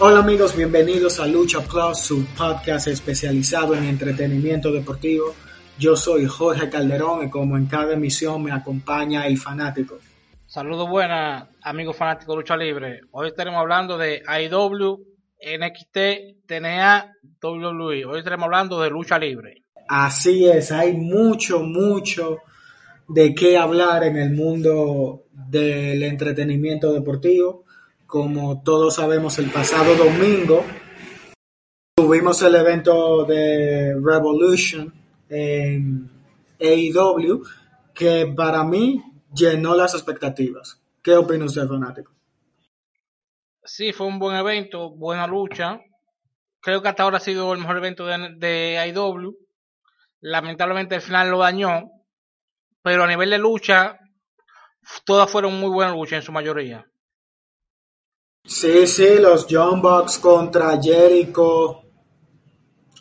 Hola amigos, bienvenidos a Lucha Plus, su podcast especializado en entretenimiento deportivo. Yo soy Jorge Calderón y como en cada emisión me acompaña el fanático. Saludos buenas, amigos fanáticos de lucha libre. Hoy estaremos hablando de IW, NXT, TNA, WWE. Hoy estaremos hablando de lucha libre. Así es, hay mucho, mucho de qué hablar en el mundo del entretenimiento deportivo. Como todos sabemos, el pasado domingo tuvimos el evento de Revolution en AEW, que para mí llenó las expectativas. ¿Qué opina usted, fanático? Sí, fue un buen evento, buena lucha. Creo que hasta ahora ha sido el mejor evento de, AEW. Lamentablemente el final lo dañó, pero a nivel de lucha, todas fueron muy buenas luchas en su mayoría. Sí, sí, los John Bucks contra Jericho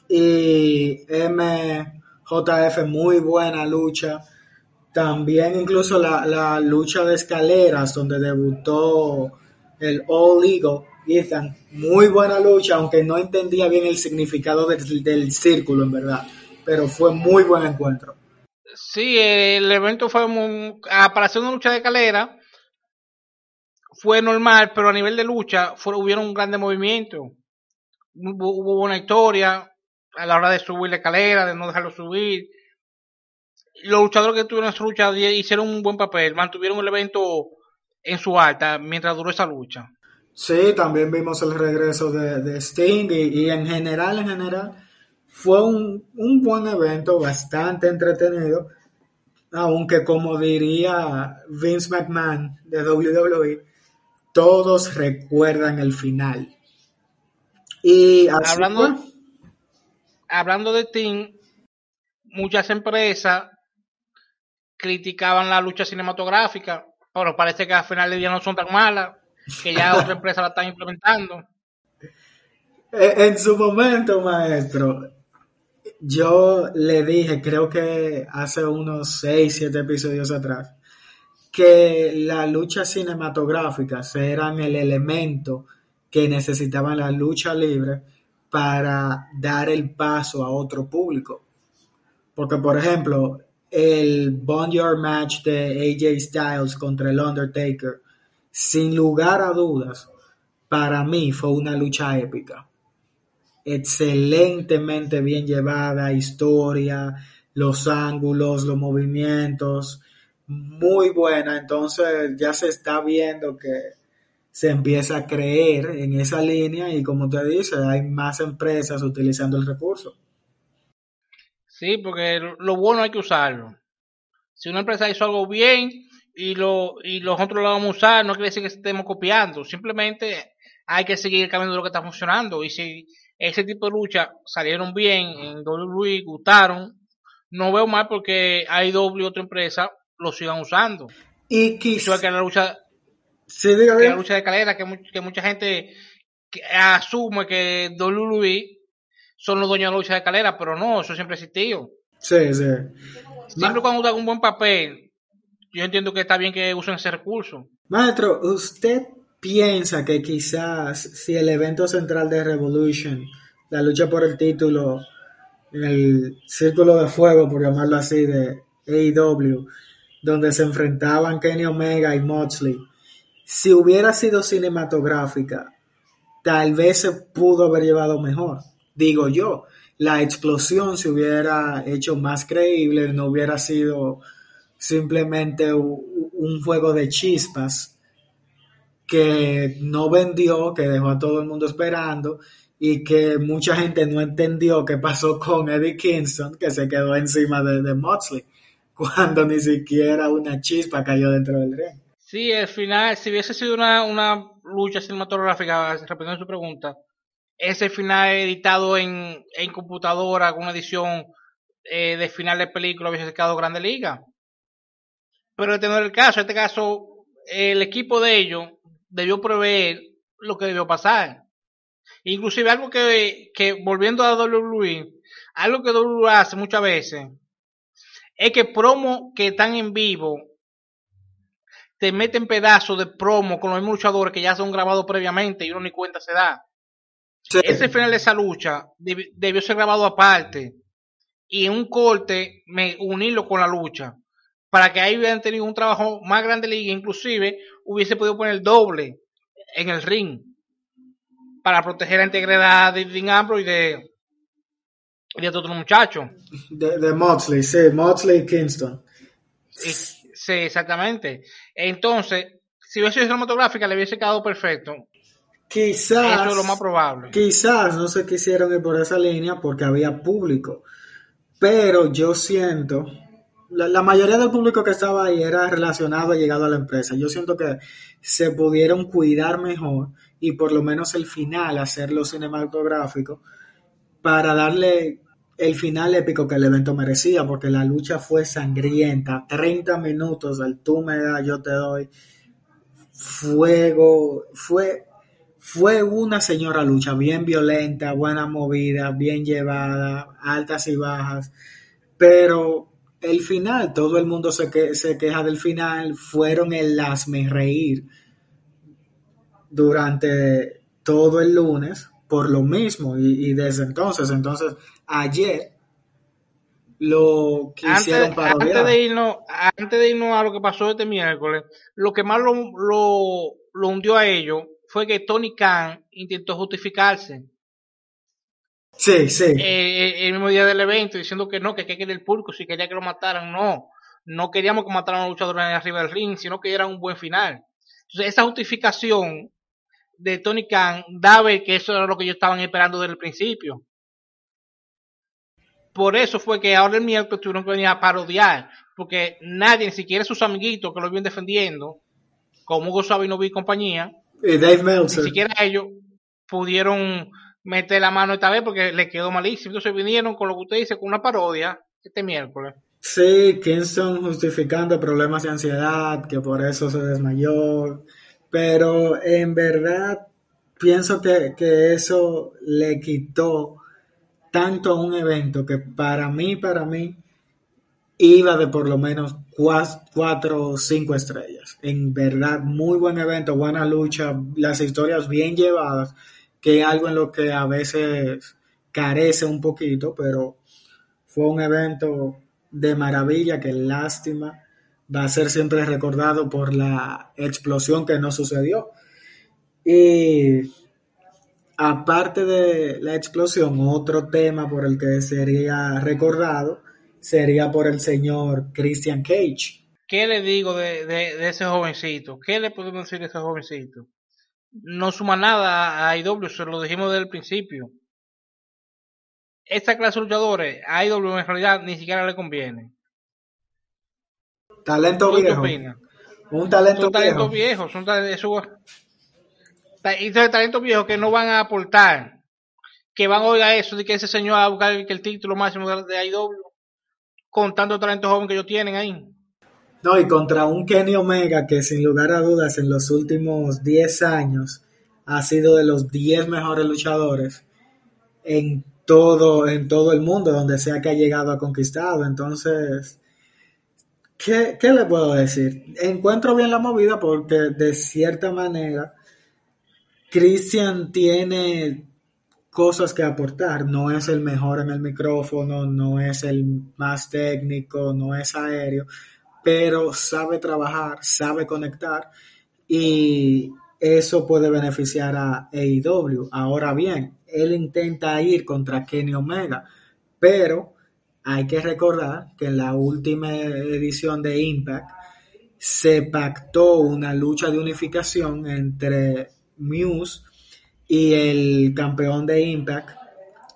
y MJF, muy buena lucha. También incluso la, lucha de escaleras donde debutó el All Eagle, Ethan, muy buena lucha, aunque no entendía bien el significado del, círculo en verdad, pero fue muy buen encuentro. Sí, el evento fue muy, para hacer una lucha de escalera fue normal, pero a nivel de lucha fue, hubieron un grande movimiento. Hubo, hubo una historia a la hora de subir la escalera, de no dejarlo subir. Los luchadores que tuvieron esa lucha hicieron un buen papel, mantuvieron el evento en su alta mientras duró esa lucha. Sí, también vimos el regreso de, de Sting y, y, en general, en general, fue un, un buen evento, bastante entretenido, aunque como diría Vince McMahon de WWE, todos recuerdan el final. Y así hablando, fue. hablando de Sting, muchas empresas criticaban la lucha cinematográfica, pero parece que al final del día no son tan malas, que ya otra empresa la están implementando. En su momento, maestro, yo le dije, creo que hace unos 6, 7 episodios atrás, que las luchas cinematográficas eran el elemento que necesitaban la lucha libre para dar el paso a otro público. Porque, por ejemplo, el Boneyard match de AJ Styles contra el Undertaker, sin lugar a dudas, para mí fue una lucha épica. Excelentemente bien llevada, historia, los ángulos, los movimientos, muy buena. Entonces ya se está viendo que se empieza a creer en esa línea y como usted dice, hay más empresas utilizando el recurso. Sí, porque lo bueno hay que usarlo. Si una empresa hizo algo bien y, lo, y los otros lo vamos a usar, no quiere decir que estemos copiando. Simplemente hay que seguir el camino de lo que está funcionando. Y si ese tipo de lucha salieron bien en WWE, gustaron, no veo mal porque hay doble otra empresa lo sigan usando. Y quizás que la lucha, diga que la lucha de escalera, que, que mucha gente que asume que WWE son los dueños de la lucha de escalera, pero no, eso siempre ha existido. Sí, sí. Siempre cuando usan un buen papel, yo entiendo que está bien que usen ese recurso. Maestro, ¿usted piensa que quizás si el evento central de Revolution, la lucha por el título, el círculo de fuego, por llamarlo así, de AEW, donde se enfrentaban Kenny Omega y Moxley, si hubiera sido cinematográfica, tal vez se pudo haber llevado mejor, digo yo. La explosión se hubiera hecho más creíble, no hubiera sido simplemente un juego de chispas que no vendió, que dejó a todo el mundo esperando y que mucha gente no entendió qué pasó con Eddie Kingston, que se quedó encima de, de cuando ni siquiera una chispa cayó dentro del ring. Sí, al final, si hubiese sido una, una lucha cinematográfica, respondiendo a su pregunta, ese final editado en, en computadora con una edición eh, de final de película hubiese quedado Grande Liga. Pero este no el caso, en este caso el equipo de ellos debió prever lo que debió pasar. Inclusive algo que, que volviendo a WWE, algo que WWE hace muchas veces, es que promo que están en vivo te meten pedazos de promo con los mismos luchadores que ya son grabados previamente y uno ni cuenta se da. Ese final de esa lucha debió ser grabado aparte y en un corte me unirlo con la lucha para que ahí hubieran tenido un trabajo más grande liga, inclusive hubiese podido poner doble en el ring para proteger la integridad de Dean Ambrose y de, y de otro muchacho. De, de Moxley, sí, Moxley y Kingston. Sí, exactamente. Entonces, si hubiese sido cinematográfica, le hubiese quedado perfecto. Quizás. Eso es lo más probable. Quizás no se quisieron ir por esa línea porque había público. Pero yo siento la, mayoría del público que estaba ahí era relacionado y llegado a la empresa. Yo siento que se pudieron cuidar mejor y por lo menos el final hacerlo cinematográfico para darle el final épico que el evento merecía, porque la lucha fue sangrienta, 30 minutos del tú me das, yo te doy, fuego, fue, fue una señora lucha, bien violenta, buena movida, bien llevada, altas y bajas, pero el final, todo el mundo se, se queja del final, fueron el hazme reír durante todo el lunes por lo mismo y, desde entonces, entonces ayer lo quisieron antes, antes de irnos antes de irnos a lo que pasó este miércoles lo que más lo, lo, lo hundió a ellos fue que Tony Khan intentó justificarse Sí, sí. Eh, eh, el mismo día del evento diciendo que no, que que el público, si quería que lo mataran, no. No queríamos que mataran a los luchadores arriba del ring, sino que era un buen final. Entonces, esa justificación de Tony Khan da a ver que eso era lo que ellos estaban esperando desde el principio. Por eso fue que ahora el miércoles tuvieron que venir a parodiar, porque nadie, ni siquiera sus amiguitos que lo vienen defendiendo, como Hugo Sabino y compañía, y Dave ni siquiera ellos pudieron mete la mano esta vez porque le quedó malísimo. Entonces vinieron con lo que usted dice, con una parodia este miércoles. Sí, Kingston justificando problemas de ansiedad, que por eso se desmayó. Pero en verdad pienso que, que eso le quitó tanto a un evento que para mí, para mí, iba de por lo menos cuatro o cinco estrellas. En verdad, muy buen evento, buena lucha, las historias bien llevadas que es algo en lo que a veces carece un poquito, pero fue un evento de maravilla que lástima va a ser siempre recordado por la explosión que no sucedió. Y aparte de la explosión, otro tema por el que sería recordado sería por el señor Christian Cage. ¿Qué le digo de, ese jovencito? ¿Qué le podemos decir de ese jovencito? no suma nada a IW, se lo dijimos desde el principio. Esta clase de luchadores a IW en realidad ni siquiera le conviene. Talento viejo. Un talento, son talentos viejos. Son talentos, viejos que no van a aportar. Que van a oír a eso de que ese señor va a buscar el título máximo de IW. Con tantos talentos jóvenes que ellos tienen ahí. No, y contra un Kenny Omega que sin lugar a dudas en los últimos 10 años ha sido de los 10 mejores luchadores en todo, en todo el mundo, donde sea que ha llegado a conquistado. Entonces, ¿qué, ¿qué le puedo decir? Encuentro bien la movida porque de cierta manera Christian tiene cosas que aportar. No es el mejor en el micrófono, no es el más técnico, no es aéreo, pero sabe trabajar, sabe conectar y eso puede beneficiar a AEW. Ahora bien, él intenta ir contra Kenny Omega, pero hay que recordar que en la última edición de Impact se pactó una lucha de unificación entre Muse y el campeón de Impact,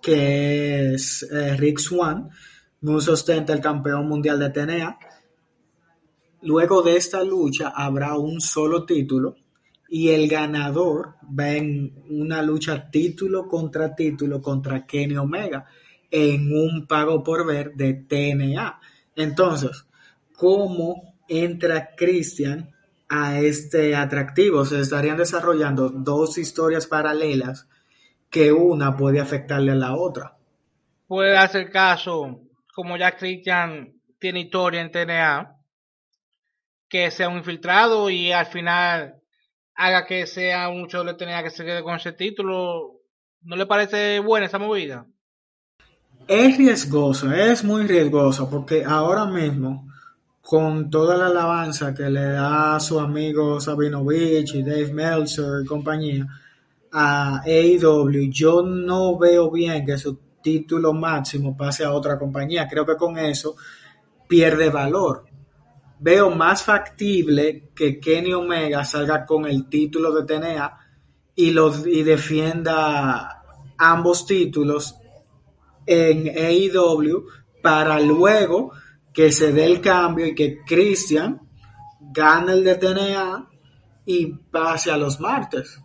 que es eh, Rick Swan. Muse ostenta el campeón mundial de TNA Luego de esta lucha habrá un solo título y el ganador va en una lucha título contra título contra Kenny Omega en un pago por ver de TNA. Entonces, ¿cómo entra Christian a este atractivo? Se estarían desarrollando dos historias paralelas que una puede afectarle a la otra. Puede hacer caso, como ya Christian tiene historia en TNA, que sea un infiltrado y al final haga que sea un luchador de TNA que se quede con ese título ¿No le parece buena esa movida? Es riesgoso, es muy riesgoso, porque ahora mismo, con toda la alabanza que le da a su amigo Sabinovich y Dave Meltzer y compañía a AEW, yo no veo bien que su título máximo pase a otra compañía. Creo que con eso pierde valor. Veo más factible que Kenny Omega salga con el título de TNA y, y defienda ambos títulos en AEW para luego que se dé el cambio y que Christian gane el de TNA y pase a los martes.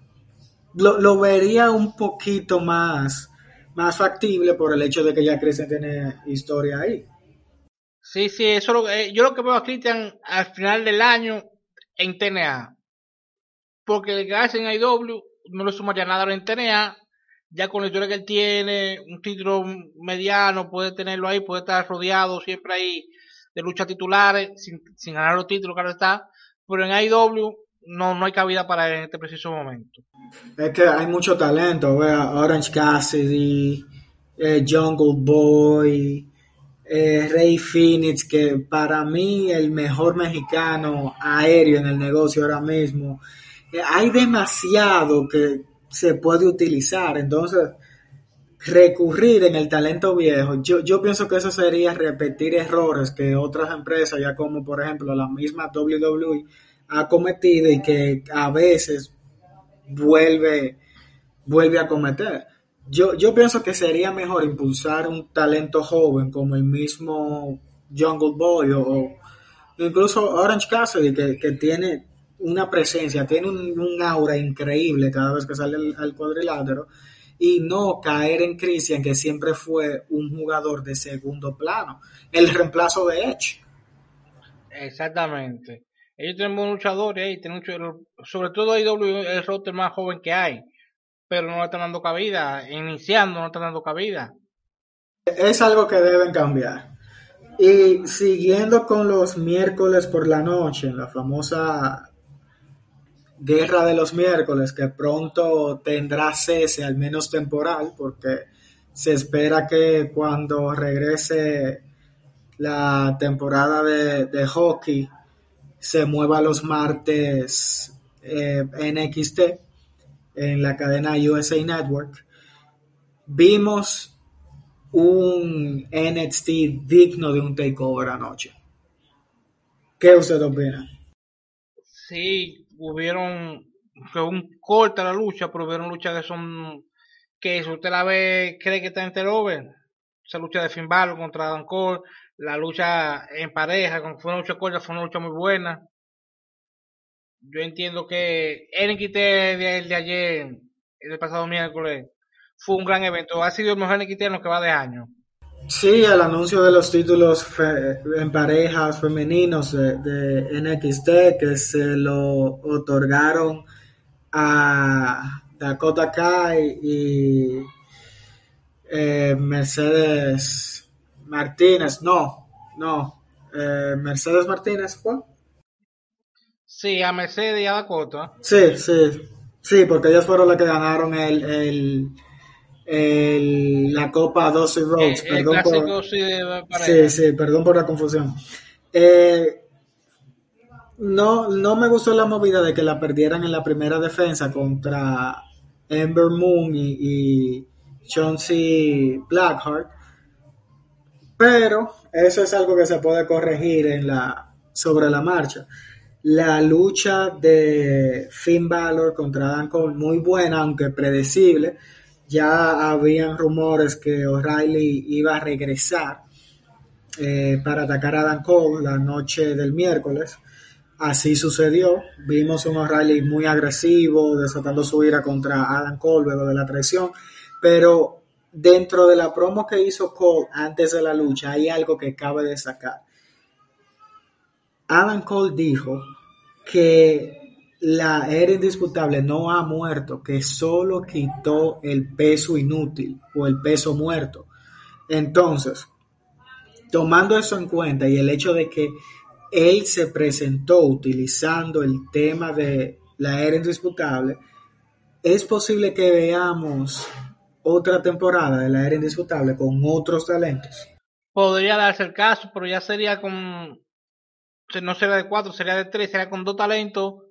Lo, lo, vería un poquito más, más factible por el hecho de que ya Christian tiene historia ahí. Sí, sí, eso lo, eh, yo lo que veo a Christian al final del año en TNA. Porque el hace en AEW no le sumaría nada en TNA ya con la historia que él tiene, un título mediano, puede tenerlo ahí, puede estar rodeado siempre ahí de luchas titulares, sin, sin ganar los títulos, claro está, pero en AEW no, no hay cabida para él en este preciso momento. Es que hay mucho talento, vea, Orange Cassidy, eh, Jungle Boy, eh, Rey Phoenix, que para mí el mejor mexicano aéreo en el negocio ahora mismo. Eh, hay demasiado que se puede utilizar. Entonces, recurrir en el talento viejo, yo, yo pienso que eso sería repetir errores que otras empresas, ya como por ejemplo la misma WWE, ha cometido y que a veces vuelve, vuelve a cometer. Yo, yo pienso que sería mejor impulsar un talento joven como el mismo Jungle Boy o, incluso Orange Cassidy que, que tiene una presencia, tiene un, un, aura increíble cada vez que sale al, al cuadrilátero y no caer en Christian, que siempre fue un jugador de segundo plano, el reemplazo de Edge. Exactamente. Ellos tienen buenos luchadores ahí, tienen mucho, sobre todo AEW es el roster más joven que hay, pero no le están dando cabida, iniciando no están dando cabida. Es algo que deben cambiar. Y siguiendo con los miércoles por la noche, la famosa Guerra de los miércoles, que pronto tendrá cese, al menos temporal, porque se espera que cuando regrese la temporada de, hockey se mueva los martes eh, NXT en la cadena USA Network. Vimos un NXT digno de un takeover anoche. ¿Qué usted opina? Sí, hubieron que un corte a la lucha, pero hubieron luchas que son que si usted la ve cree que está en over. Esa lucha de Finn Balor contra Dan Cole, la lucha en pareja, como fue una lucha corta, fue una lucha muy buena. Yo entiendo que NXT de, de ayer, el pasado miércoles, fue un gran evento. Ha sido el mejor NXT en lo que va de año. Sí, el anuncio de los títulos en parejas femeninos de, de, NXT que se lo otorgaron a Dakota Kai y eh, Mercedes Martínez. No, no. Eh, Mercedes Martínez fue. Sí, a Mercedes y a Dakota. Sí, sí. Sí, porque ellas fueron las que ganaron el, el el, la Copa 12 Roads. El, el perdón, por, sí, sí, sí, perdón por la confusión. Eh, no, no me gustó la movida de que la perdieran en la primera defensa contra Ember Moon y, y Chauncey Blackheart. Pero eso es algo que se puede corregir en la, sobre la marcha. La lucha de Finn Balor contra Dan Cole, muy buena, aunque predecible ya habían rumores que O'Reilly iba a regresar eh, para atacar a Dan Cole la noche del miércoles. Así sucedió. Vimos un O'Reilly muy agresivo, desatando su ira contra Adam Cole luego de la traición. Pero dentro de la promo que hizo Cole antes de la lucha, hay algo que cabe destacar. Adam Cole dijo que la era indisputable no ha muerto, que solo quitó el peso inútil o el peso muerto. Entonces, tomando eso en cuenta y el hecho de que él se presentó utilizando el tema de la era indisputable, es posible que veamos otra temporada de la era indisputable con otros talentos. Podría darse el caso, pero ya sería con, no sería de cuatro, sería de tres, sería con dos talentos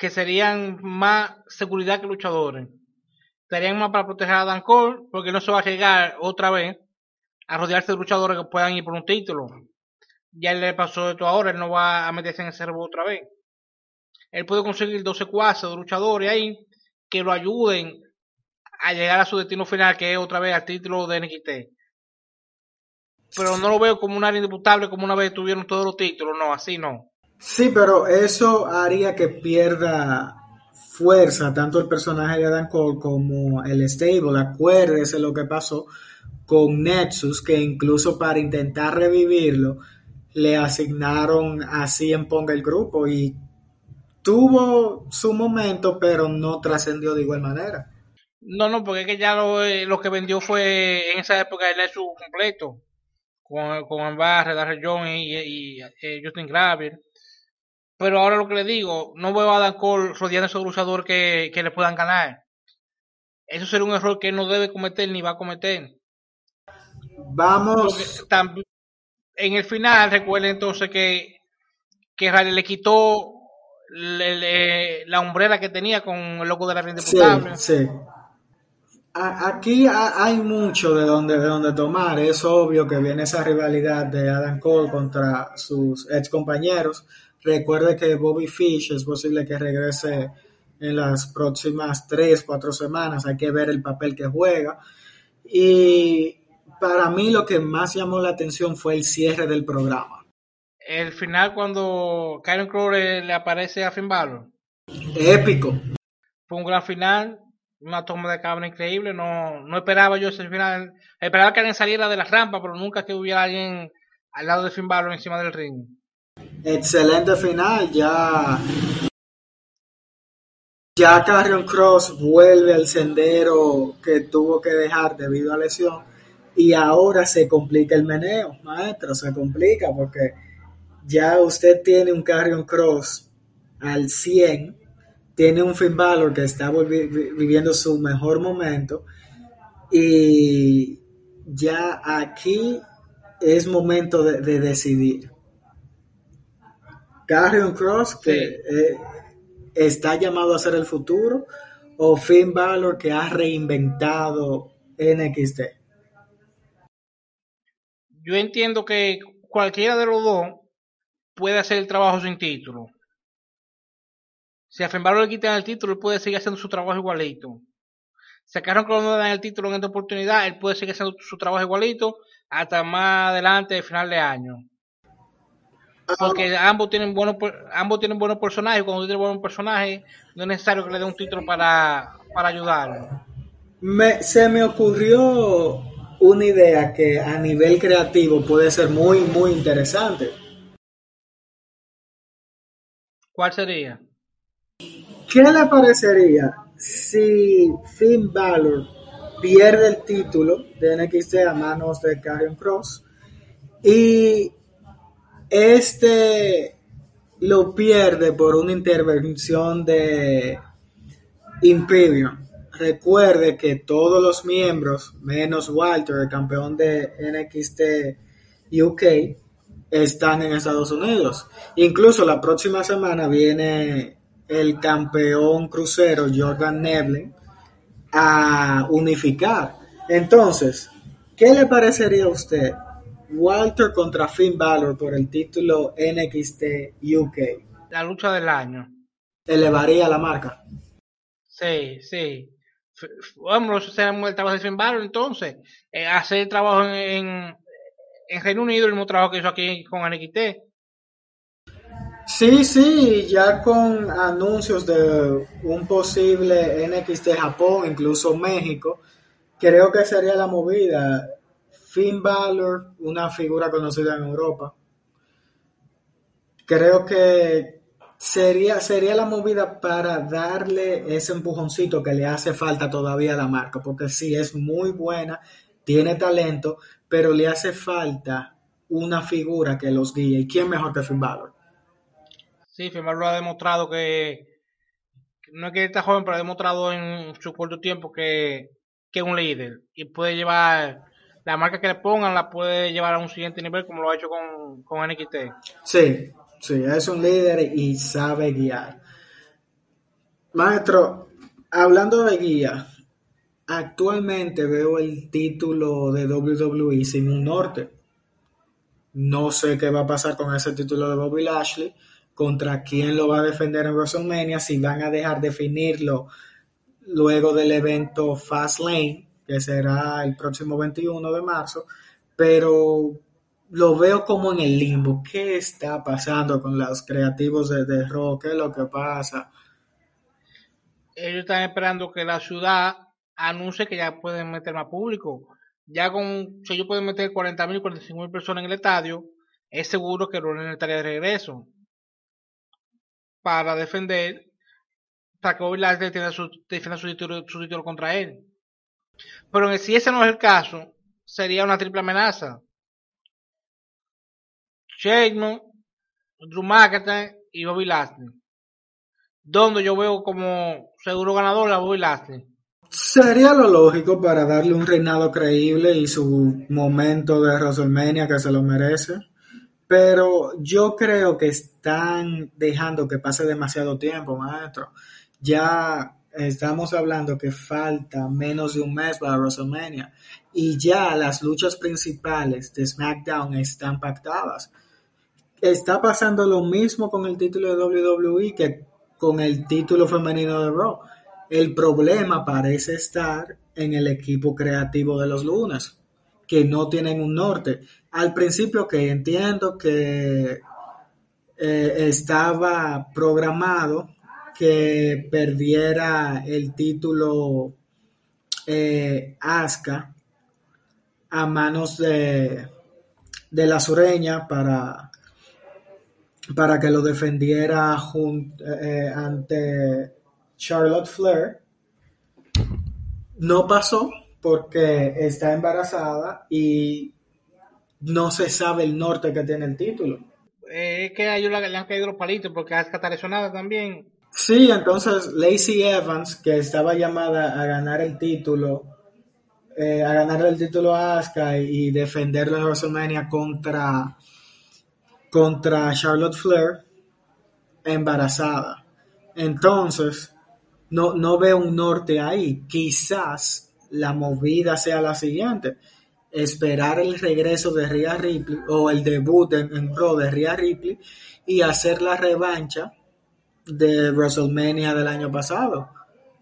que serían más seguridad que luchadores. Estarían más para proteger a Dan Cole, porque no se va a llegar otra vez a rodearse de luchadores que puedan ir por un título. Ya le pasó esto ahora, él no va a meterse en ese rebote otra vez. Él puede conseguir 12 cuases de luchadores ahí que lo ayuden a llegar a su destino final, que es otra vez al título de NXT. Pero no lo veo como un área indisputable como una vez tuvieron todos los títulos, no, así no. Sí, pero eso haría que pierda fuerza tanto el personaje de Adam Cole como el stable. Acuérdese lo que pasó con Nexus, que incluso para intentar revivirlo, le asignaron así en Ponga el grupo y tuvo su momento, pero no trascendió de igual manera. No, no, porque es que ya lo, eh, lo que vendió fue en esa época el Nexus completo, con, con Darrell Jones y, y, eh, Justin Graver. Pero ahora lo que le digo, no veo a Adam Cole rodeando a esos luchadores que, que le puedan ganar. Eso sería un error que él no debe cometer ni va a cometer. Vamos. También, en el final, recuerden entonces que, que Riley le quitó le, le, la umbrera que tenía con el logo de la Ring Sí, sí. Aquí hay mucho de donde, de donde tomar. Es obvio que viene esa rivalidad de Adam Cole contra sus ex compañeros. Recuerde que Bobby Fish es posible que regrese en las próximas tres, cuatro semanas. Hay que ver el papel que juega. Y para mí lo que más llamó la atención fue el cierre del programa. El final cuando Karen Crow le, le aparece a Finn Balor. Épico. Fue un gran final, una toma de cámara increíble. No, no esperaba yo ese final. Esperaba que alguien saliera de la rampa, pero nunca que hubiera alguien al lado de Finn Balor encima del ring. Excelente final, ya. Ya Carrion Cross vuelve al sendero que tuvo que dejar debido a lesión y ahora se complica el meneo, maestro, se complica porque ya usted tiene un Carrion Cross al 100, tiene un Finn Balor que está viviendo su mejor momento y ya aquí es momento de, de decidir. Carrion Cross que sí. eh, está llamado a ser el futuro o Finn Balor que ha reinventado NXT. Yo entiendo que cualquiera de los dos puede hacer el trabajo sin título. Si a Finn Balor le quitan el título, él puede seguir haciendo su trabajo igualito. Si a Carrion Cross no le dan el título en esta oportunidad, él puede seguir haciendo su trabajo igualito hasta más adelante, de final de año porque ambos tienen buenos ambos tienen buenos personajes cuando tiene buenos personajes no es necesario que le dé un título para, para ayudarlo me, se me ocurrió una idea que a nivel creativo puede ser muy muy interesante ¿cuál sería? ¿qué le parecería si Finn Balor pierde el título de NXT a manos de Karrion Cross y este lo pierde por una intervención de Imperium. Recuerde que todos los miembros, menos Walter, el campeón de NXT UK, están en Estados Unidos. Incluso la próxima semana viene el campeón crucero Jordan Nevlin a unificar. Entonces, ¿qué le parecería a usted Walter contra Finn Balor por el título NXT UK. La lucha del año. Elevaría la marca. Sí, sí. Vamos, será el trabajo de Finn Balor entonces. Eh, hacer trabajo en, en, en, Reino Unido, el mismo trabajo que hizo aquí con NXT. Sí, sí, ya con anuncios de un posible NXT Japón, incluso México, creo que sería la movida Finn Balor, una figura conocida en Europa. Creo que sería, sería la movida para darle ese empujoncito que le hace falta todavía a la marca, porque sí, es muy buena, tiene talento, pero le hace falta una figura que los guíe. ¿Y quién mejor que Finn Balor? Sí, Finn Balor ha demostrado que, no es que está joven, pero ha demostrado en su corto tiempo que que un líder y puede llevar la marca que le pongan la puede llevar a un siguiente nivel como lo ha hecho con, con NXT. Sí, sí, es un líder y sabe guiar. Maestro, hablando de guía, actualmente veo el título de WWE sin un norte. No sé qué va a pasar con ese título de Bobby Lashley, contra quién lo va a defender en WrestleMania, si van a dejar definirlo luego del evento Fastlane, que será el próximo 21 de marzo, pero lo veo como en el limbo. ¿Qué está pasando con los creativos de, de Raw? ¿Qué es lo que pasa? Ellos están esperando que la ciudad anuncie que ya pueden meter más público. Ya con, si ellos pueden meter 40 mil, 45 mil personas en el estadio, es seguro que Rollins estaría de regreso para defender, para que Bobby Lashley defienda su, defienda su, título, su título contra él. Pero si ese no es el caso, sería una triple amenaza. Sheamus, Drew McIntyre y Bobby Lashley. Donde yo veo como seguro ganador a Bobby Lashley. Sería lo lógico para darle un reinado creíble y su momento de WrestleMania que se lo merece. Pero yo creo que están dejando que pase demasiado tiempo, maestro. Ya estamos hablando que falta menos de un mes para WrestleMania y ya las luchas principales de SmackDown están pactadas. Está pasando lo mismo con el título de WWE que con el título femenino de Raw. El problema parece estar en el equipo creativo de los lunes, que no tienen un norte. Al principio que entiendo que eh, estaba programado que perdiera el título eh, a manos de, de la sureña para, para que lo defendiera eh, ante Charlotte Flair. No pasó porque está embarazada y no se sabe el norte que tiene el título. Eh, es que a ellos le, le han caído los palitos porque Asuka está lesionada también. Sí, entonces Lacey Evans, que estaba llamada a ganar el título, eh, a ganar el título a Asuka y, defenderlo en WrestleMania contra, contra Charlotte Flair, embarazada. Entonces, no, no veo un norte ahí. Quizás la movida sea la siguiente. Esperar el regreso de Rhea Ripley o el debut en, en Raw de Rhea Ripley y hacer la revancha de WrestleMania del año pasado.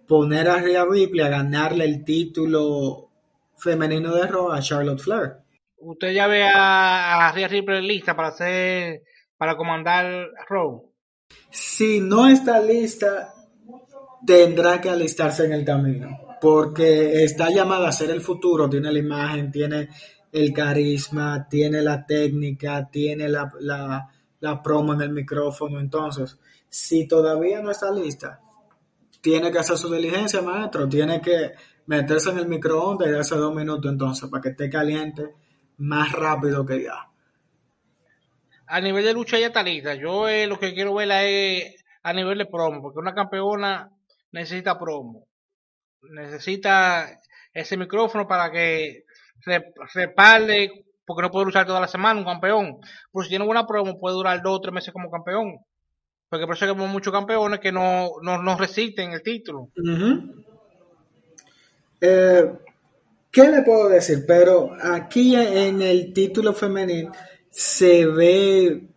Poner a Rhea Ripley a ganarle el título femenino de Raw a Charlotte Flair. Usted ya ve a, a Rhea Ripley lista para hacer, para comandar Raw. Si no está lista, tendrá que alistarse en el camino, porque está llamada a ser el futuro, tiene la imagen, tiene el carisma, tiene la técnica, tiene la, la, la promo en el micrófono, entonces, si todavía no está lista, tiene que hacer su diligencia, maestro, tiene que meterse en el microondas y darse dos minutos entonces, para que esté caliente más rápido que ya. A nivel de lucha ya está lista. Yo eh, lo que quiero verla es a nivel de promo, porque una campeona necesita promo. Necesita ese micrófono para que re- respalde, porque no puede luchar toda la semana un campeón. Pero si tiene buena promo, puede durar dos o tres meses como campeón. Porque por hay como muchos campeones que no, no, no resisten el título. Eh, ¿Qué le puedo decir? Pero aquí en el título femenil se ve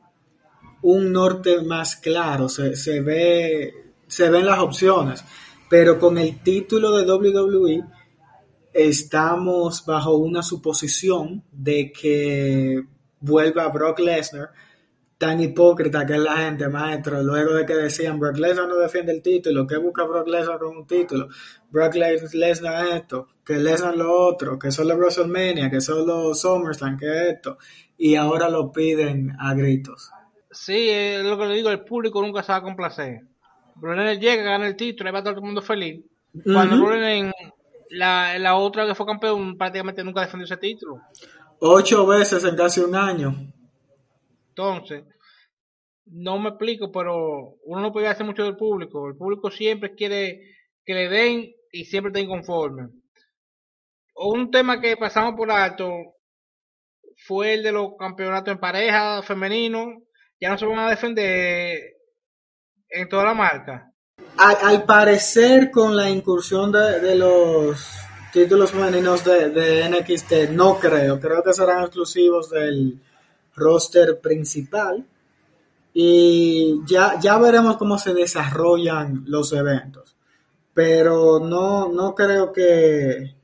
un norte más claro, se, se ve, se ven las opciones, pero con el título de WWE estamos bajo una suposición de que vuelva Brock Lesnar, tan hipócrita que es la gente, maestro, luego de que decían Brock Lesnar no defiende el título, ¿qué busca Brock Lesnar con un título? Brock Les- Lesnar esto, que Lesnar lo otro, que solo WrestleMania, que solo SummerSlam, que esto, y ahora lo piden a gritos. Sí, es lo que le digo, el público nunca se va a complacer. Brunet llega, gana el título, ahí va todo el mundo feliz. Cuando Ujú. Brunet, la, la otra que fue campeón, prácticamente nunca defendió ese título. Ocho veces en casi un año. Entonces, no me explico, pero uno no puede hacer mucho del público. El público siempre quiere que le den y siempre está inconforme. Un tema que pasamos por alto fue el de los campeonatos en pareja femenino. Ya no se van a defender en toda la marca. Al, parecer, con la incursión de, los títulos femeninos de, de, NXT, no creo. Creo que serán exclusivos del roster principal. Y ya, ya veremos cómo se desarrollan los eventos. Pero no, no creo que,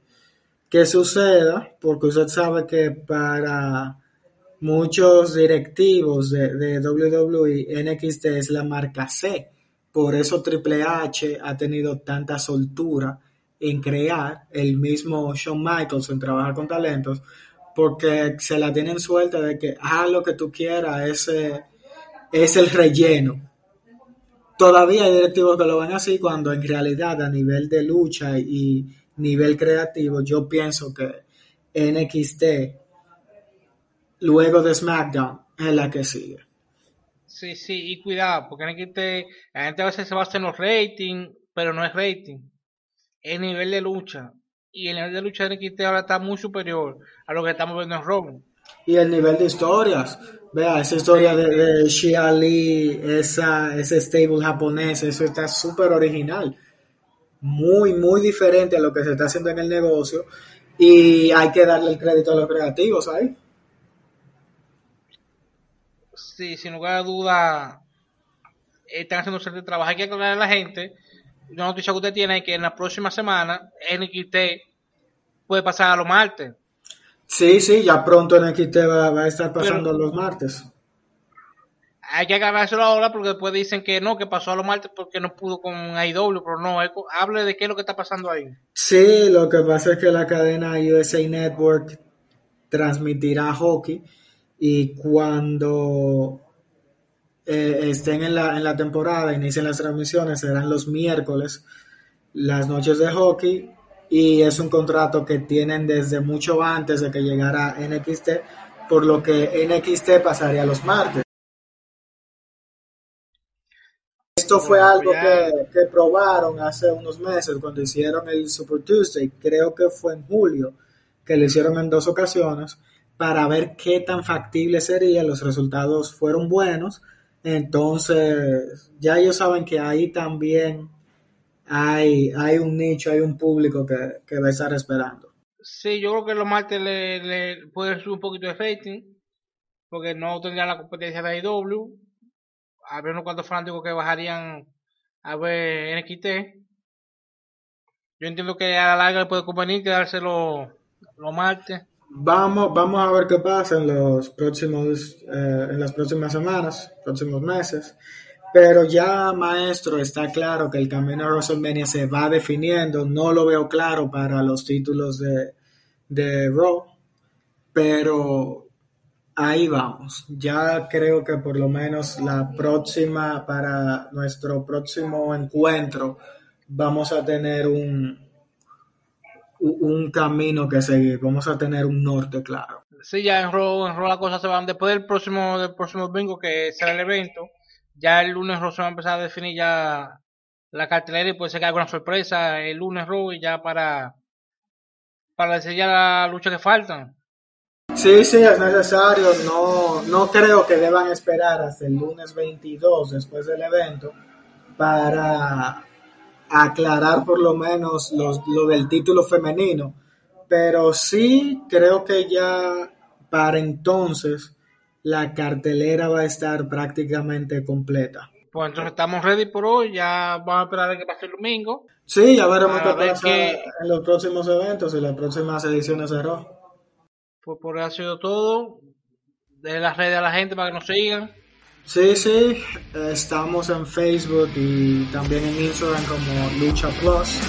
que suceda, porque usted sabe que para muchos directivos de, de WWE, NXT es la marca C. Por eso Triple H ha tenido tanta soltura en crear el mismo Shawn Michaels en trabajar con talentos, porque se la tienen suelta de que haz lo que tú quieras, ese es el relleno. Todavía hay directivos que lo ven así cuando en realidad a nivel de lucha y nivel creativo yo pienso que NXT luego de SmackDown es la que sigue. Sí, sí, y cuidado, porque NXT, la gente a veces se basa en los ratings, pero no es rating, es nivel de lucha. Y el nivel de lucha de NXT ahora está muy superior a lo que estamos viendo en Raw. Y el nivel de historias. Vea, esa historia de, de Shia Lee, esa, ese stable japonés, eso está súper original. Muy, muy diferente a lo que se está haciendo en el negocio. Y hay que darle el crédito a los creativos ahí. Sí, sin lugar a duda, están haciendo un cierto trabajo. Hay que aclarar a la gente. Una noticia que usted tiene es que en la próxima semana NXT puede pasar a los martes. Sí, sí, ya pronto NXT va, va a estar pasando los martes. Hay que agarrárselo ahora porque después dicen que no, que pasó a los martes porque no pudo con AEW, pero no, hable de qué es lo que está pasando ahí. Sí, lo que pasa es que la cadena USA Network transmitirá hockey y cuando eh, estén en la, en la temporada, inicien las transmisiones, serán los miércoles, las noches de hockey y es un contrato que tienen desde mucho antes de que llegara NXT, por lo que NXT pasaría los martes. Esto fue algo que, que, probaron hace unos meses cuando hicieron el Super Tuesday, creo que fue en julio, que lo hicieron en dos ocasiones, para ver qué tan factible sería, los resultados fueron buenos, entonces ya ellos saben que ahí también hay, hay un nicho, hay un público que, que va a estar esperando. Sí, yo creo que los martes le, le puede subir un poquito de rating, porque no tendría la competencia de AEW. Habría unos cuantos fanáticos que bajarían a ver NXT. Yo entiendo que a la larga le puede convenir quedárselo los martes. Vamos, vamos a ver qué pasa en los próximos, eh, en las próximas semanas, próximos meses. Pero ya, maestro, está claro que el camino a WrestleMania se va definiendo. No lo veo claro para los títulos de, de Raw, pero ahí vamos. Ya creo que por lo menos la próxima, para nuestro próximo encuentro, vamos a tener un, un camino que seguir. Vamos a tener un norte claro. Sí, ya en Raw, en Raw las cosas se van. Después del próximo, del próximo domingo, que será el evento ya el lunes Raw se va a empezar a definir ya la cartelera y puede ser que haya alguna sorpresa el lunes Raw y ya para para decidir la lucha que faltan. Sí, sí, es necesario. No, no creo que deban esperar hasta el lunes 22 después del evento para aclarar por lo menos los, lo del título femenino. Pero sí creo que ya para entonces la cartelera va a estar prácticamente completa. Pues entonces estamos ready por hoy, ya vamos a esperar a que pase el domingo. Sí, ya veremos qué pasa en los próximos eventos y las próximas ediciones de Raw. Pues por hoy ha sido todo. De las redes a la gente para que nos sigan. Sí, sí, estamos en Facebook y también en Instagram como Lucha Plus.